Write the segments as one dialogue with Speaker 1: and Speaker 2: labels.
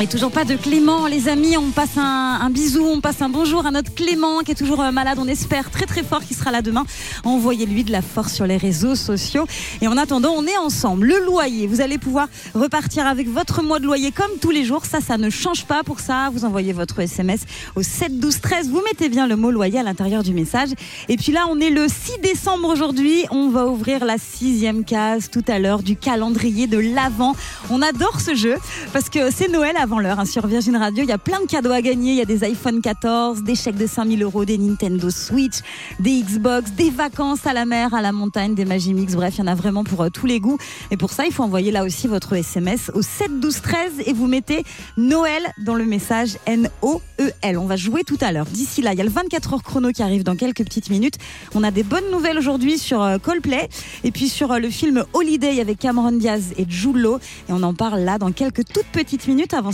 Speaker 1: Et toujours pas de Clément, les amis. On passe un, bisou, on passe un bonjour à notre Clément qui est toujours euh, malade. On espère très très fort qu'il sera là demain. Envoyez-lui de la force sur les réseaux sociaux. Et en attendant, on est ensemble. Le loyer, vous allez pouvoir repartir avec votre mois de loyer comme tous les jours. Ça, ça ne change pas. Pour ça, vous envoyez votre SMS au 7 12 13. Vous mettez bien le mot loyer à l'intérieur du message. Et puis là, on est le 6 décembre aujourd'hui. On va ouvrir la sixième case tout à l'heure du calendrier de l'Avent. On adore ce jeu parce que c'est Noël avant l'heure hein, sur Virgin Radio. Il y a plein de cadeaux à gagner. Il y a des iPhone 14, des chèques de 5000 euros, des Nintendo Switch, des Xbox, des vacances à la mer, à la montagne, des Magimix. Bref, il y en a vraiment pour euh, tous les goûts. Et pour ça, il faut envoyer là aussi votre SMS au 7 12 13 et vous mettez Noël dans le message N-O-E-L. On va jouer tout à l'heure. D'ici là, il y a le 24 heures chrono qui arrive dans quelques petites minutes. On a des bonnes nouvelles aujourd'hui sur euh, Coldplay et puis sur euh, le film Holiday avec Cameron Diaz et Law. Et on en parle là dans quelques toutes petites minutes. Avant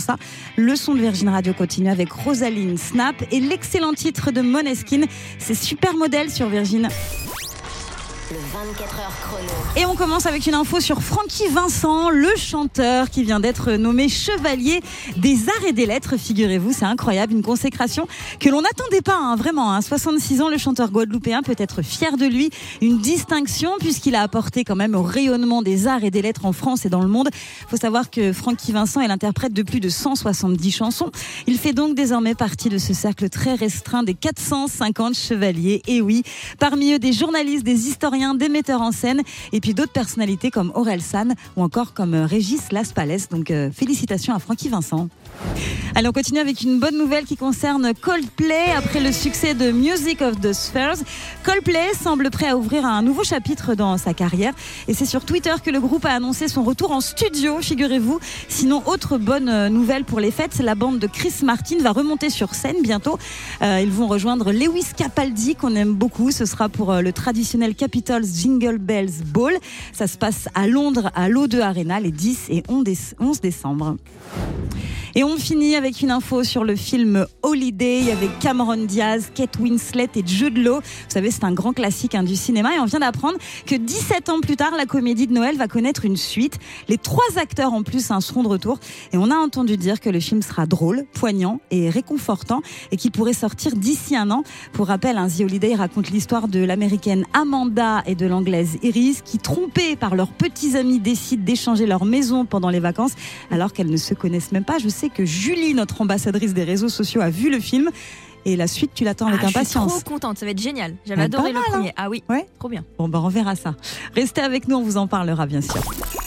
Speaker 1: le son de Virgin Radio continue avec Rosaline Snap et l'excellent titre de Moneskin. C'est super modèle sur Virgin.
Speaker 2: Le 24 heures chrono.
Speaker 1: Et on commence avec une info sur Francky Vincent, le chanteur qui vient d'être nommé chevalier des arts et des lettres. Figurez-vous, c'est incroyable, une consécration que l'on n'attendait pas, hein, vraiment. Hein. 66 ans, le chanteur guadeloupéen peut être fier de lui. Une distinction puisqu'il a apporté quand même au rayonnement des arts et des lettres en France et dans le monde. faut savoir que Francky Vincent est l'interprète de plus de 170 chansons. Il fait donc désormais partie de ce cercle très restreint des 450 chevaliers. Et oui, parmi eux des journalistes, des historiens, des metteurs en scène et puis d'autres personnalités comme Aurel San ou encore comme euh, Régis Laspalès. Donc euh, félicitations à Francky Vincent. Allez, on continue avec une bonne nouvelle qui concerne Coldplay. Après le succès de Music of the Spheres, Coldplay semble prêt à ouvrir un nouveau chapitre dans sa carrière. Et c'est sur Twitter que le groupe a annoncé son retour en studio, figurez-vous. Sinon, autre bonne euh, nouvelle pour les fêtes, la bande de Chris Martin va remonter sur scène bientôt. Euh, ils vont rejoindre Lewis Capaldi, qu'on aime beaucoup. Ce sera pour euh, le traditionnel Jingle Bells Ball. Ça se passe à Londres, à l'O2 Arena, les 10 et 11 décembre. Et on finit avec une info sur le film Holiday avec Cameron Diaz, Kate Winslet et Jude Law. Vous savez, c'est un grand classique hein, du cinéma et on vient d'apprendre que 17 ans plus tard, la comédie de Noël va connaître une suite. Les trois acteurs en plus hein, seront de retour et on a entendu dire que le film sera drôle, poignant et réconfortant et qu'il pourrait sortir d'ici un an. Pour rappel, hein, The Holiday raconte l'histoire de l'américaine Amanda et de l'anglaise Iris qui, trompées par leurs petits amis, décident d'échanger leur maison pendant les vacances alors qu'elles ne se connaissent même pas. Que Julie, notre ambassadrice des réseaux sociaux, a vu le film. Et la suite, tu l'attends avec
Speaker 3: Ah, Je suis
Speaker 1: impatience.
Speaker 3: trop contente, ça va être génial. J'avais adoré le
Speaker 1: mal,
Speaker 3: premier. Ah oui,
Speaker 1: Ouais.
Speaker 3: trop bien.
Speaker 1: Bon, ben on verra ça. Restez avec nous, on vous en parlera bien sûr.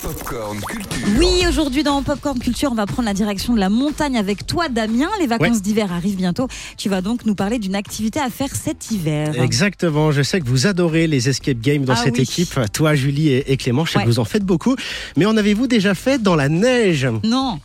Speaker 4: Popcorn Culture.
Speaker 1: Oui, aujourd'hui dans Popcorn Culture, on va prendre la direction de la montagne avec toi, Damien. Les vacances d'hiver arrivent bientôt. Tu vas donc nous parler d'une activité à faire cet hiver.
Speaker 5: Exactement, je sais que vous adorez les escape games dans
Speaker 1: Ah
Speaker 5: cette
Speaker 1: oui.
Speaker 5: équipe, toi Julie et et Clément, je sais
Speaker 1: Ouais.
Speaker 5: que vous en faites beaucoup, mais en avez-vous déjà fait dans la neige?
Speaker 1: Non.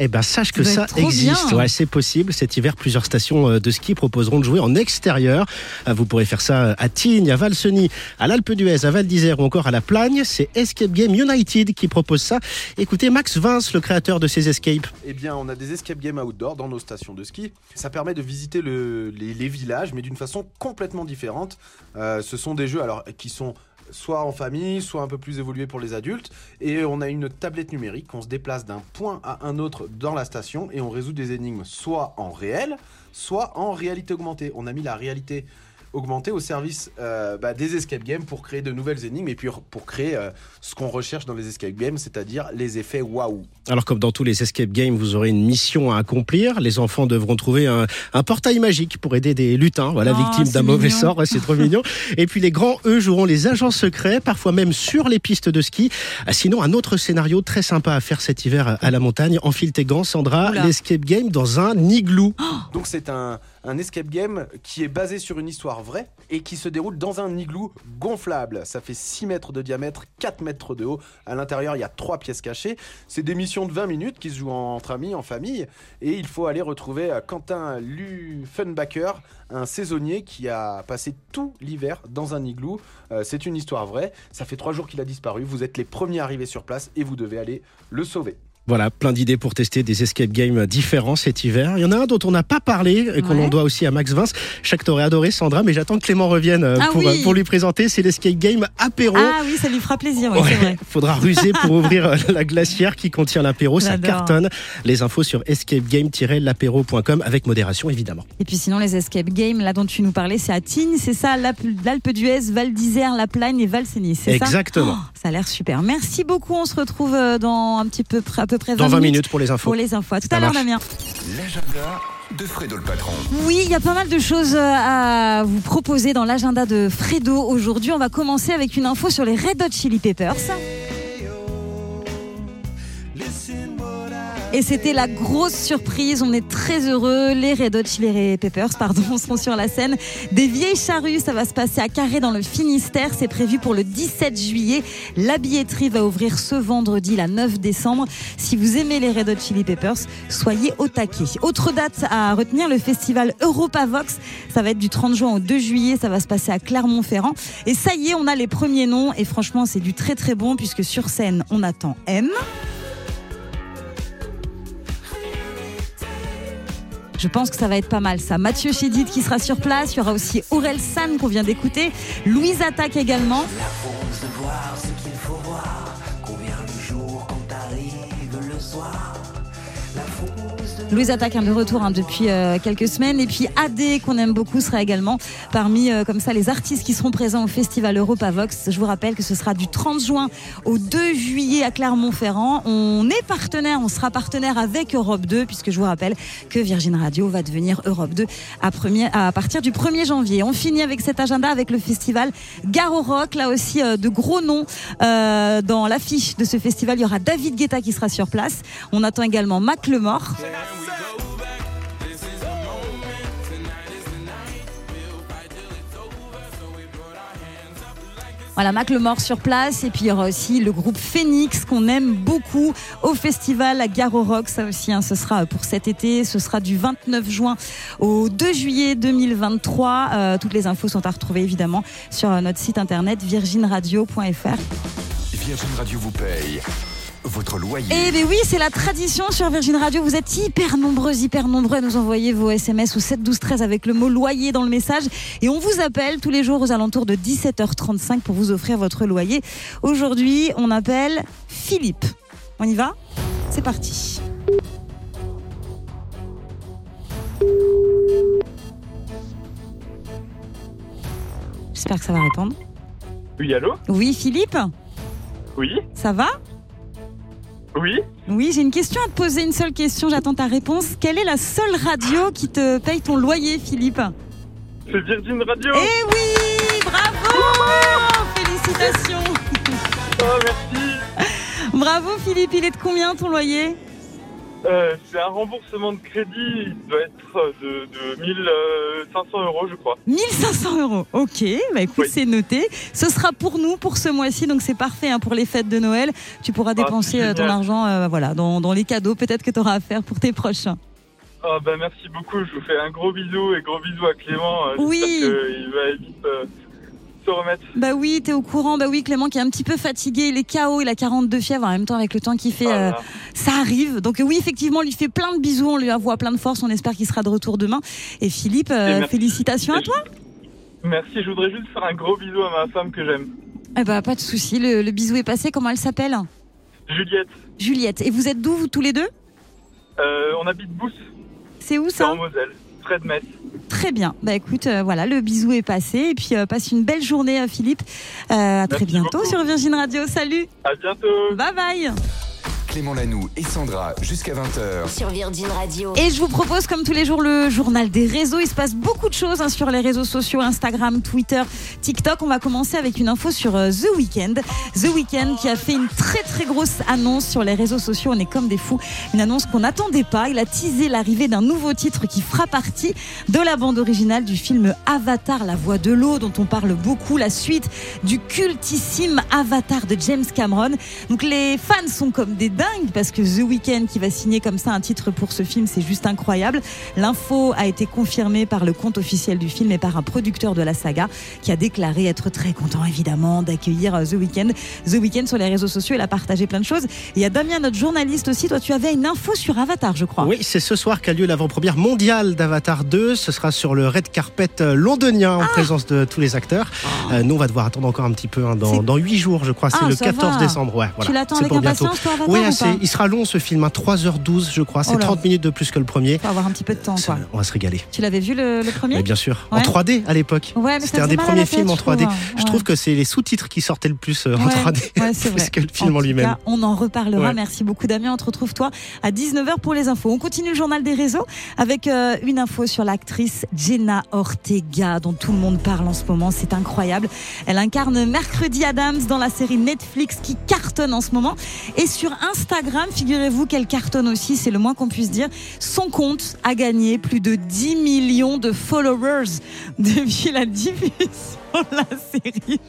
Speaker 5: Eh ben sache que
Speaker 1: Ça
Speaker 5: existe,
Speaker 1: bien.
Speaker 5: ouais, c'est possible. Cet hiver, plusieurs stations euh, de ski proposeront de jouer en extérieur. Euh, Vous pourrez faire ça à Tignes, à Valseny, à l'Alpe d'Huez, à Val d'Isère ou encore à La Plagne. C'est Escape Game United qui propose ça. Écoutez Max Vince, le créateur de ces escapes.
Speaker 6: Eh bien, on a des escape games outdoor dans nos stations de ski. Ça permet de visiter le- les, les villages, mais d'une façon complètement différente. Euh, ce sont des jeux alors qui sont soit en famille, soit un peu plus évolués pour les adultes. Et on a une tablette numérique. On se déplace d'un point à un autre dans la station et on résout des énigmes soit en réel, soit en réalité augmentée. On a mis la réalité augmentée au service euh, bah, des escape games pour créer de nouvelles énigmes et puis pour créer euh, ce qu'on recherche dans les escape games, c'est-à-dire les effets waouh.
Speaker 5: Alors comme dans tous les escape games, vous aurez une mission à accomplir. Les enfants devront trouver un, un portail magique pour aider des lutins, voilà,
Speaker 1: Oh,
Speaker 5: victimes d'un mauvais sort. Ouais, C'est trop mignon. Et puis les grands, eux, joueront les agents secrets, parfois même sur les pistes de ski. Ah, Sinon, un autre scénario très sympa à faire cet hiver à la montagne. Enfile tes gants, Sandra. L'escape game dans un igloo.
Speaker 6: Donc c'est un, un escape game qui est basé sur une histoire vraie et qui se déroule dans un igloo gonflable. Ça fait 6 mètres de diamètre, 4 mètres de haut. À l'intérieur, il y a 3 pièces cachées. C'est des missions de 20 minutes qui se jouent entre amis, en famille. Et il faut aller retrouver euh, Quentin Luffenbacher, un saisonnier qui a passé tout l'hiver dans un igloo. Euh, c'est une histoire vraie. Ça fait 3 jours qu'il a disparu. Vous êtes les premiers arrivés sur place et vous devez aller le sauver.
Speaker 5: Voilà, plein d'idées pour tester des escape games différents cet hiver. Il y en a un dont on n'a pas parlé et qu'on
Speaker 1: Ouais.
Speaker 5: en doit aussi à Max Vince. Je sais que t'aurais adoré Sandra, mais j'attends que Clément revienne euh,
Speaker 1: Ah
Speaker 5: pour,
Speaker 1: oui.
Speaker 5: pour lui présenter. C'est l'escape game apéro.
Speaker 1: Ah oui, ça lui fera plaisir, oui,
Speaker 5: Ouais,
Speaker 1: c'est vrai.
Speaker 5: Faudra ruser pour ouvrir euh, la glacière qui contient l'apéro. Ça cartonne. Les infos sur escapegame-l'apéro.com avec modération évidemment.
Speaker 1: Et puis sinon, les escape games, là dont tu nous parlais, c'est à Tignes, c'est ça, l'Alpe d'Huez, Val d'Isère, La Plagne et Val-Sénis, c'est ça?
Speaker 5: Exactement.
Speaker 1: Oh, Ça a l'air super. Merci beaucoup. On se retrouve euh, dans un petit peu, près- peu près 20,
Speaker 5: Dans 20 minutes pour les infos.
Speaker 1: pour les infos. À tout
Speaker 5: Ça
Speaker 1: à l'heure. Damien.
Speaker 4: L'agenda de Fredo le patron.
Speaker 1: Oui, il y a pas mal de choses euh, à vous proposer dans l'agenda de Fredo aujourd'hui. On va commencer avec une info sur les Red Hot Chili Peppers. Et c'était la grosse surprise. On est très heureux. Les Red Hot Chili Peppers, pardon, seront sur la scène. Des vieilles charrues, ça va se passer à Carré dans le Finistère. C'est prévu pour le 17 juillet. La billetterie va ouvrir ce vendredi, la 9 décembre. Si vous aimez les Red Hot Chili Peppers, soyez au taquet. Autre date à retenir, le festival Europa Vox. Ça va être du 30 juin au 2 juillet. Ça va se passer à Clermont-Ferrand. Et ça y est, on a les premiers noms. Et franchement, c'est du très très bon puisque sur scène, on attend M. Je pense que ça va être pas mal ça. Mathieu Chédid qui sera sur place. Il y aura aussi Aurel San qu'on vient d'écouter. Louise Attaque également. Louise Attaque de retour hein, depuis euh, quelques semaines et puis AD qu'on aime beaucoup sera également parmi euh, comme ça les artistes qui seront présents au festival Europa Vox. Je vous rappelle que ce sera du 30 juin au 2 juillet à Clermont-Ferrand. On est partenaire, on sera partenaire avec Europe 2 puisque je vous rappelle que Virgin Radio va devenir Europe 2 à, premier- à partir du 1er janvier. On finit avec cet agenda avec le festival Garo Rock, là aussi euh, de gros noms euh, dans l'affiche de ce festival. Il y aura David Guetta qui sera sur place. On attend également Mac Lemort. Voilà, Mac Lemort sur place. Et puis il y aura aussi le groupe Phoenix qu'on aime beaucoup au festival à Garo Rock. Ça aussi, hein, ce sera pour cet été. Ce sera du 29 juin au 2 juillet 2023. Euh, toutes les infos sont à retrouver évidemment sur euh, notre site internet virginradio.fr.
Speaker 4: Virgin Radio vous paye votre loyer.
Speaker 1: Eh bien oui, c'est la tradition sur Virgin Radio. Vous êtes hyper nombreux, hyper nombreux à nous envoyer vos SMS au 7 12 13 avec le mot loyer dans le message. Et on vous appelle tous les jours aux alentours de 17h35 pour vous offrir votre loyer. Aujourd'hui, on appelle Philippe. On y va? C'est parti. J'espère que ça va répondre.
Speaker 3: Oui, allô?
Speaker 1: Oui, Philippe,
Speaker 3: Oui
Speaker 1: ça va?
Speaker 3: Oui.
Speaker 1: Oui, j'ai une question à te poser, une seule question, j'attends ta réponse. Quelle est la seule radio qui te paye ton loyer, Philippe
Speaker 3: C'est Virgin Radio.
Speaker 1: Eh oui, bravo Félicitations.
Speaker 3: Oh, merci.
Speaker 1: Bravo Philippe, il est de combien ton loyer
Speaker 3: Euh, C'est un remboursement de crédit, il doit être de, de 1500 euros, je crois.
Speaker 1: 1500 euros. Ok, bah écoute,
Speaker 3: Oui.
Speaker 1: c'est noté. Ce sera pour nous pour ce mois-ci, donc c'est parfait hein, pour les fêtes de Noël. Tu pourras dépenser
Speaker 3: c'est
Speaker 1: euh, ton argent euh, voilà, dans, dans les cadeaux peut-être que tu auras à faire pour tes proches.
Speaker 3: Ah bah merci beaucoup, je vous fais un gros bisou et gros bisou à Clément. Euh,
Speaker 1: Oui.
Speaker 3: J'espère qu'il va vite se remettre.
Speaker 1: Bah oui, t'es au courant. Bah oui, Clément qui est un petit peu fatigué, il est KO, il a 42 fièvres en même temps avec le temps qu'il fait.
Speaker 3: Ah
Speaker 1: euh, ça arrive. Donc oui, effectivement, on lui fait plein de bisous, on lui envoie plein de force. On espère qu'il sera de retour demain. Et Philippe, euh,
Speaker 3: Et
Speaker 1: félicitations à toi.
Speaker 3: Merci, je voudrais juste faire un gros bisou à ma femme que j'aime.
Speaker 1: Eh bah pas de souci. Le, le bisou est passé. Comment elle s'appelle?
Speaker 3: Juliette,
Speaker 1: Juliette. Et vous êtes d'où vous tous les deux?
Speaker 3: Euh, on habite Bousse,
Speaker 1: C'est où
Speaker 3: c'est
Speaker 1: ça?
Speaker 3: en Moselle, près de Metz.
Speaker 1: Très bien. Bah écoute, euh, voilà, le bisou est passé. Et puis euh, passe une belle journée, euh, Philippe. Euh, à très bientôt
Speaker 3: beaucoup.
Speaker 1: sur Virgin Radio. Salut.
Speaker 3: À bientôt
Speaker 1: Bye bye.
Speaker 4: Clément Lanoux et Sandra jusqu'à 20h.
Speaker 2: Sur Virgin Radio.
Speaker 1: Et je vous propose, comme tous les jours, le journal des réseaux. Il se passe beaucoup de choses hein, sur les réseaux sociaux, Instagram, Twitter, TikTok. On va commencer avec une info sur euh, The Weeknd. The Weeknd qui a fait une très très grosse annonce sur les réseaux sociaux. On est comme des fous. Une annonce qu'on n'attendait pas. Il a teasé l'arrivée d'un nouveau titre qui fera partie de la bande originale du film Avatar, la voix de l'eau, dont on parle beaucoup. La suite du cultissime Avatar de James Cameron. Donc les fans sont comme des dingues. Dingue parce que The Weeknd qui va signer comme ça un titre pour ce film, c'est juste incroyable. L'info a été confirmée par le compte officiel du film et par un producteur de la saga qui a déclaré être très content évidemment d'accueillir euh, The Weeknd. The Weeknd sur les réseaux sociaux, il a partagé plein de choses. Et il y a Damien, notre journaliste aussi. Toi, tu avais une info sur Avatar, je crois.
Speaker 5: Oui, c'est ce soir qu'a lieu l'avant-première mondiale d'Avatar 2. Ce sera sur le red carpet euh, londonien
Speaker 1: Ah.
Speaker 5: en présence de tous les acteurs. Euh, nous, on va devoir attendre encore un petit peu, hein, dans, 8 jours, je crois. C'est
Speaker 1: Ah,
Speaker 5: le
Speaker 1: ça
Speaker 5: 14
Speaker 1: va.
Speaker 5: décembre. Ouais, voilà.
Speaker 1: Tu l'attends avec impatience, toi, Avatar
Speaker 5: Oui,
Speaker 1: ou
Speaker 5: assez.
Speaker 1: pas
Speaker 5: il sera long ce film, hein, 3h12, je crois. C'est
Speaker 1: Oh là.
Speaker 5: 30 minutes de plus que le premier.
Speaker 1: Faut avoir un petit peu de temps, quoi.
Speaker 5: On va se régaler.
Speaker 1: Tu l'avais vu le, le premier
Speaker 5: Mais bien sûr. En
Speaker 1: Ouais.
Speaker 5: 3D à l'époque.
Speaker 1: Ouais,
Speaker 5: C'était un des premiers films en
Speaker 1: je
Speaker 5: 3D.
Speaker 1: trouve.
Speaker 5: Je trouve que c'est les sous-titres qui sortaient le plus euh, en
Speaker 1: Ouais,
Speaker 5: 3D.
Speaker 1: ouais, c'est
Speaker 5: plus que le film en, lui-même.
Speaker 1: on en reparlera. Merci beaucoup Damien. On te retrouve toi à 19h pour les infos. On continue le journal des réseaux avec euh, une info sur l'actrice Jenna Ortega dont tout le monde parle en ce moment. C'est incroyable. Elle incarne Mercredi Adams dans la série Netflix qui cartonne en ce moment. Et sur Instagram, figurez-vous qu'elle cartonne aussi, c'est le moins qu'on puisse dire. Son compte a gagné plus de 10 millions de followers depuis la diffusion de la série.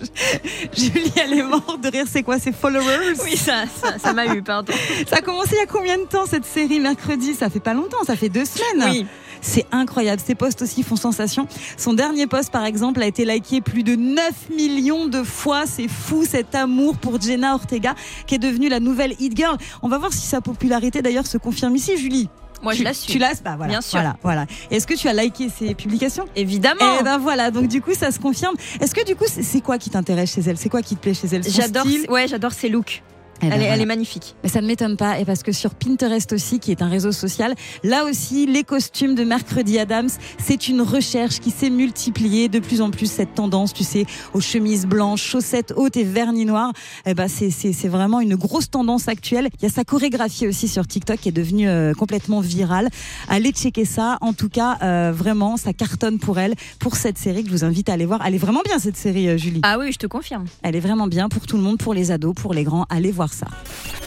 Speaker 1: Julie, elle est morte de rire. C'est quoi ces followers?
Speaker 7: Oui, ça, ça, m'a eu, pardon.
Speaker 1: Ça a commencé il y a combien de temps cette série? Mercredi Ça fait pas longtemps, ça fait deux semaines.
Speaker 7: Oui.
Speaker 1: C'est incroyable. Ses posts aussi font sensation. Son dernier post, par exemple, a été liké plus de 9 millions de fois. C'est fou cet amour pour Jenna Ortega, qui est devenue la nouvelle hit girl. On va voir si sa popularité d'ailleurs se confirme ici, Julie.
Speaker 7: Moi,
Speaker 1: tu,
Speaker 7: je la suis.
Speaker 1: Tu l'as? Bah voilà.
Speaker 7: Bien sûr.
Speaker 1: Voilà, voilà. Est-ce que tu as liké ses publications?
Speaker 7: Évidemment.
Speaker 1: Eh ben voilà, donc du coup ça se confirme. Est-ce que du coup c'est- quoi qui t'intéresse chez elle? C'est quoi qui te plaît chez elle?
Speaker 7: J'adore, ouais, j'adore ses looks.
Speaker 1: Eh ben
Speaker 7: elle, est, elle
Speaker 1: voilà.
Speaker 7: est magnifique.
Speaker 1: Mais ça ne m'étonne pas, et parce que sur Pinterest aussi, qui est un réseau social, là aussi, les costumes de Mercredi Adams, c'est une recherche qui s'est multipliée de plus en plus cette tendance, tu sais, aux chemises blanches, chaussettes hautes et vernis noirs. Eh ben, c'est, c'est, c'est vraiment une grosse tendance actuelle. Il y a sa chorégraphie aussi sur TikTok qui est devenue euh, complètement virale. Allez checker ça. En tout cas, euh, vraiment, ça cartonne pour elle, pour cette série que je vous invite à aller voir. Elle est vraiment bien cette série, euh, Julie.
Speaker 7: Ah oui, je te confirme.
Speaker 1: Elle est vraiment bien pour tout le monde, pour les ados, pour les grands. Allez voir ça.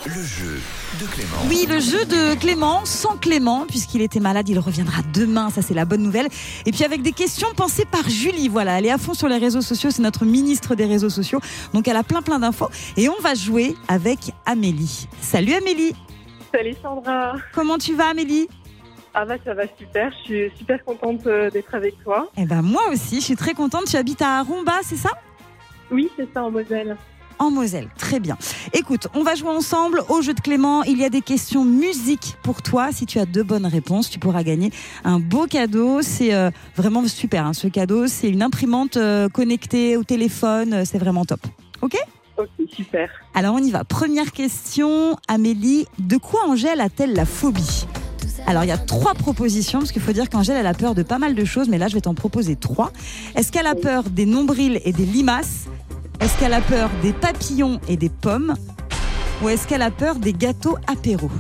Speaker 4: Le jeu de Clément.
Speaker 1: Oui, le jeu de Clément, sans Clément, puisqu'il était malade, il reviendra demain, ça c'est la bonne nouvelle. Et puis avec des questions pensées par Julie, voilà, elle est à fond sur les réseaux sociaux, c'est notre ministre des réseaux sociaux, donc elle a plein plein d'infos. Et on va jouer avec Amélie. Salut Amélie,
Speaker 8: Salut Sandra.
Speaker 1: comment tu vas Amélie?
Speaker 8: Ah bah ça va super, je suis super contente euh, d'être avec toi.
Speaker 1: Eh ben moi aussi, je suis très contente, tu habites à Aromba, c'est ça?
Speaker 8: Oui, c'est ça en Moselle.
Speaker 1: En Moselle. Très bien. Écoute, on va jouer ensemble au jeu de Clément. Il y a des questions musique pour toi. Si tu as deux bonnes réponses, tu pourras gagner un beau cadeau. C'est euh, vraiment super. hein, ce cadeau, c'est une imprimante euh, connectée au téléphone. Euh, C'est vraiment top. Ok?
Speaker 8: Ok, super.
Speaker 1: Alors on y va. Première question, Amélie. De quoi Angèle a-t-elle la phobie? Alors il y a trois propositions parce qu'il faut dire qu'Angèle elle a peur de pas mal de choses, mais là je vais t'en proposer trois. Est-ce qu'elle a peur des nombrils et des limaces? Est-ce qu'elle a peur des papillons et des pommes Ou est-ce qu'elle a peur des gâteaux apéro?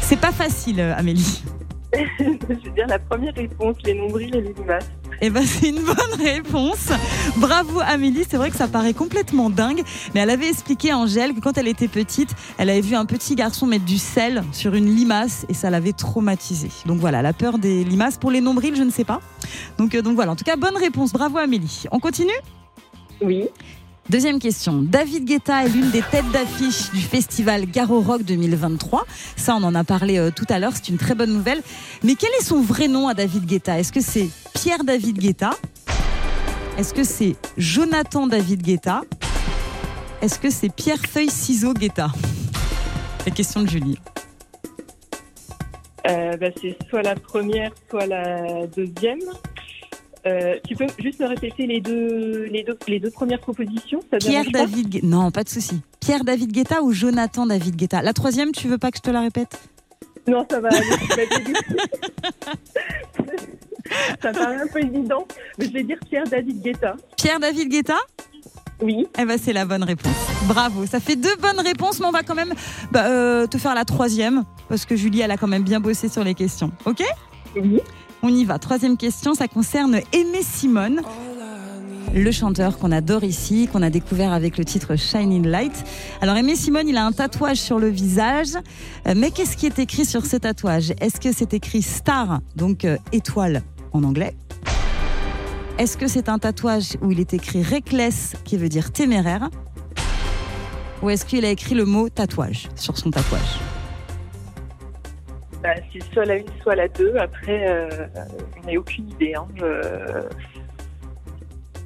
Speaker 1: C'est pas facile, euh, Amélie.
Speaker 8: je vais dire la première réponse, les nombrils et les limaces.
Speaker 1: Eh ben c'est une bonne réponse. Bravo Amélie, c'est vrai que ça paraît complètement dingue, mais elle avait expliqué à Angèle que quand elle était petite, elle avait vu un petit garçon mettre du sel sur une limace et ça l'avait traumatisée. Donc voilà, la peur des limaces pour les nombrils, je ne sais pas. Donc euh, donc voilà, en tout cas bonne réponse. Bravo Amélie. On continue?
Speaker 8: Oui.
Speaker 1: Deuxième question. David Guetta est l'une des têtes d'affiche du festival Garo Rock 2023. Ça, on en a parlé euh, tout à l'heure. C'est une très bonne nouvelle. Mais quel est son vrai nom à David Guetta? Est-ce que c'est Pierre David Guetta? Est-ce que c'est Jonathan David Guetta? Est-ce que c'est Pierre Feuille Ciseaux Guetta? La question de Julie.
Speaker 8: Euh, bah, c'est soit la première, soit la deuxième. Euh, tu peux juste me répéter les deux, les deux, les deux premières propositions ça
Speaker 1: Pierre David Guetta. Non, pas de souci. Pierre David Guetta ou Jonathan David Guetta? La troisième, tu veux pas que je te la répète?
Speaker 8: Non, ça va. ça paraît un peu évident, mais je vais dire Pierre David Guetta.
Speaker 1: Pierre David Guetta?
Speaker 8: Oui.
Speaker 1: Eh ben c'est la bonne réponse. Bravo, ça fait deux bonnes réponses, mais on va quand même bah, euh, te faire la troisième parce que Julie elle a quand même bien bossé sur les questions. Ok?
Speaker 8: Oui.
Speaker 1: On y va. Troisième question, ça concerne Aimé Simone. Le chanteur qu'on adore ici, qu'on a découvert avec le titre Shining Light. Alors Aimé Simone, il a un tatouage sur le visage, Euh, mais qu'est-ce qui est écrit sur ce tatouage? Est-ce que c'est écrit star, donc euh, étoile en anglais? Est-ce que c'est un tatouage où il est écrit reckless, qui veut dire téméraire? Ou est-ce qu'il a écrit le mot tatouage sur son tatouage?
Speaker 8: C'est soit la une, soit la deux. Après, euh, on n'a aucune idée. Hein. Je-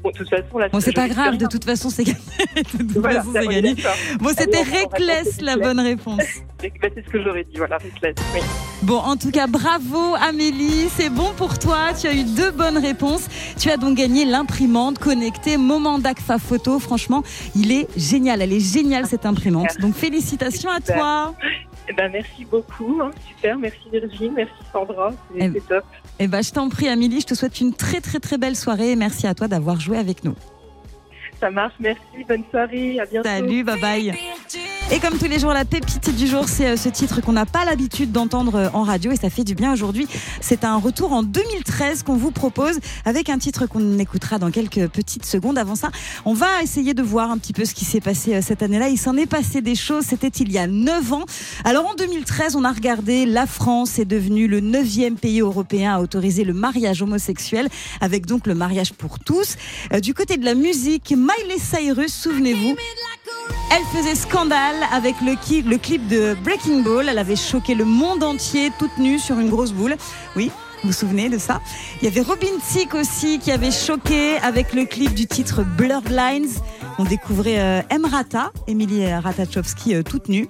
Speaker 8: Bon, de toute façon, là,
Speaker 1: Bon, c'est
Speaker 8: je
Speaker 1: pas grave, de toute façon, c'est gagné. De toute
Speaker 8: Voilà,
Speaker 1: façon, c'est
Speaker 8: on est
Speaker 1: gagné.
Speaker 8: d'accord.
Speaker 1: Bon, c'était Reckless, la bonne réponse.
Speaker 8: C'est bah, c'est ce que j'aurais dit. Voilà, Reckless. Oui.
Speaker 1: Bon, en tout cas, bravo Amélie, c'est bon pour toi. Tu as eu deux bonnes réponses. Tu as donc gagné l'imprimante connectée Moment d'Agfa Photo. Franchement, il est génial. Elle est géniale cette imprimante. Donc félicitations à toi.
Speaker 8: Eh ben, merci beaucoup. hein. Super. Merci Virginie. Merci Sandra. C'est
Speaker 1: Eh-
Speaker 8: c'est top.
Speaker 1: Eh ben, je t'en prie Amélie, je te souhaite une très très très belle soirée et merci à toi d'avoir joué avec nous.
Speaker 8: Ça marche. Merci. Bonne soirée. À bientôt.
Speaker 1: Salut, bye bye. Et comme tous les jours, la pépite du jour, c'est euh, ce titre qu'on n'a pas l'habitude d'entendre euh, en radio et ça fait du bien aujourd'hui. C'est un retour en 2013 qu'on vous propose avec un titre qu'on écoutera dans quelques petites secondes. Avant ça, on va essayer de voir un petit peu ce qui s'est passé euh, cette année-là. Il s'en est passé des choses, c'était il y a 9 ans. Alors en 2013, on a regardé, la France est devenue le neuvième pays européen à autoriser le mariage homosexuel avec donc le mariage pour tous. Du côté de la musique, Miley Cyrus, souvenez-vous, elle faisait scandale avec le, clip de Breaking Ball. Elle avait choqué le monde entier toute nue sur une grosse boule. Oui. Vous vous souvenez de ça? Il y avait Robin Thicke aussi qui avait choqué avec le clip du titre Blurred Lines. On découvrait euh, Emrata, Emily Ratajkowski euh, toute nue.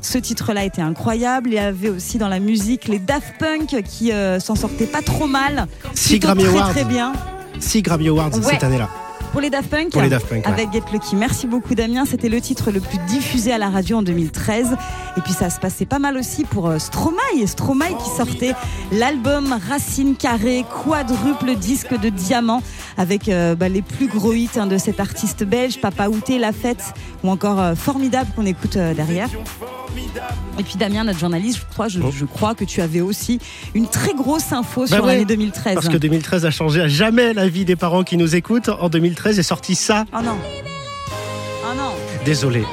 Speaker 1: Ce titre-là était incroyable. Il y avait aussi dans la musique les Daft Punk qui euh, s'en sortaient pas trop mal.
Speaker 5: Six
Speaker 1: Plutôt
Speaker 5: Grammy
Speaker 1: très
Speaker 5: Awards.
Speaker 1: très bien.
Speaker 5: 6 Grammy Awards
Speaker 1: Ouais.
Speaker 5: cette année-là.
Speaker 1: Pour les Daft Punk
Speaker 5: Pour les Daft Punk, ouais.
Speaker 1: Avec Get Lucky. Merci beaucoup Damien. C'était le titre le plus diffusé à la radio en 2013. Et puis ça se passait pas mal aussi pour euh, Stromae. Stromae qui sortait l'album Racine Carrée, quadruple disque de diamant avec euh, bah, les plus gros hits hein, de cet artiste belge, Papa Outé, La Fête ou encore euh, Formidable qu'on écoute euh, derrière. Et puis Damien, notre journaliste, je crois, je,
Speaker 5: Oh.
Speaker 1: je crois que tu avais aussi une très grosse info
Speaker 5: Bah
Speaker 1: sur
Speaker 5: ouais,
Speaker 1: l'année 2013.
Speaker 5: Parce que 2013 a changé à jamais la vie des parents qui nous écoutent. En 2013 est sorti ça.
Speaker 1: Oh non. Oh non.
Speaker 5: Désolé,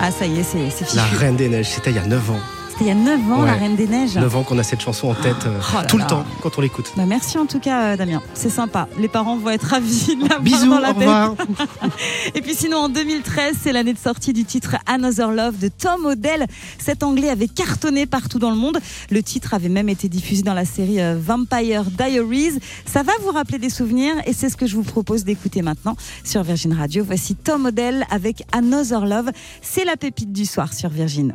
Speaker 1: Ah ça y est, c'est fichu.
Speaker 5: La Reine des Neiges, c'était il y a 9 ans.
Speaker 1: C'était il y a 9 ans,
Speaker 5: Ouais.
Speaker 1: la Reine des Neiges.
Speaker 5: 9 ans qu'on a cette chanson en tête euh,
Speaker 1: Oh
Speaker 5: tout le temps quand on l'écoute.
Speaker 1: Bah, merci en tout cas, euh, Damien. C'est sympa. Les parents vont être ravis de l'avoir
Speaker 5: Bisous,
Speaker 1: dans la
Speaker 5: au
Speaker 1: tête. Et puis sinon, en 2013, c'est l'année de sortie du titre Another Love de Tom Odell. Cet anglais avait cartonné partout dans le monde. Le titre avait même été diffusé dans la série euh, Vampire Diaries. Ça va vous rappeler des souvenirs et c'est ce que je vous propose d'écouter maintenant sur Virgin Radio. Voici Tom Odell avec Another Love. C'est la pépite du soir sur Virgin.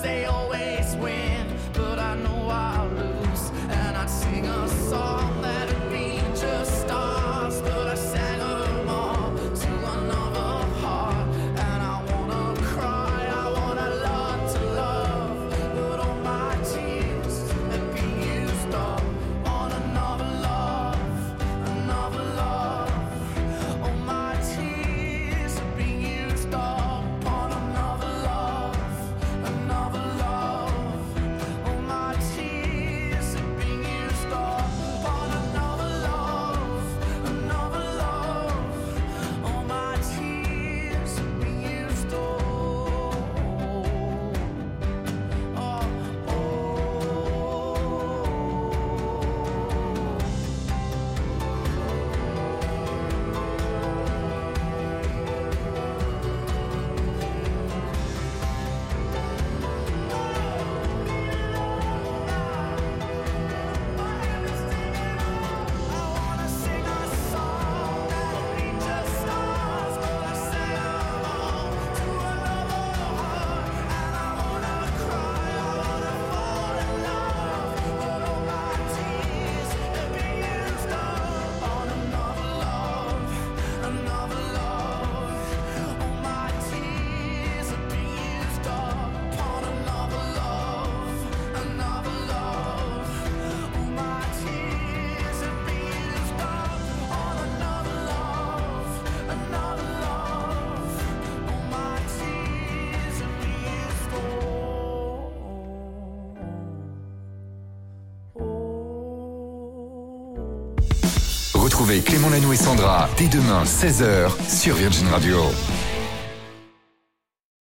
Speaker 4: sail Clément Lanoux et Sandra dès demain 16h sur Virgin Radio.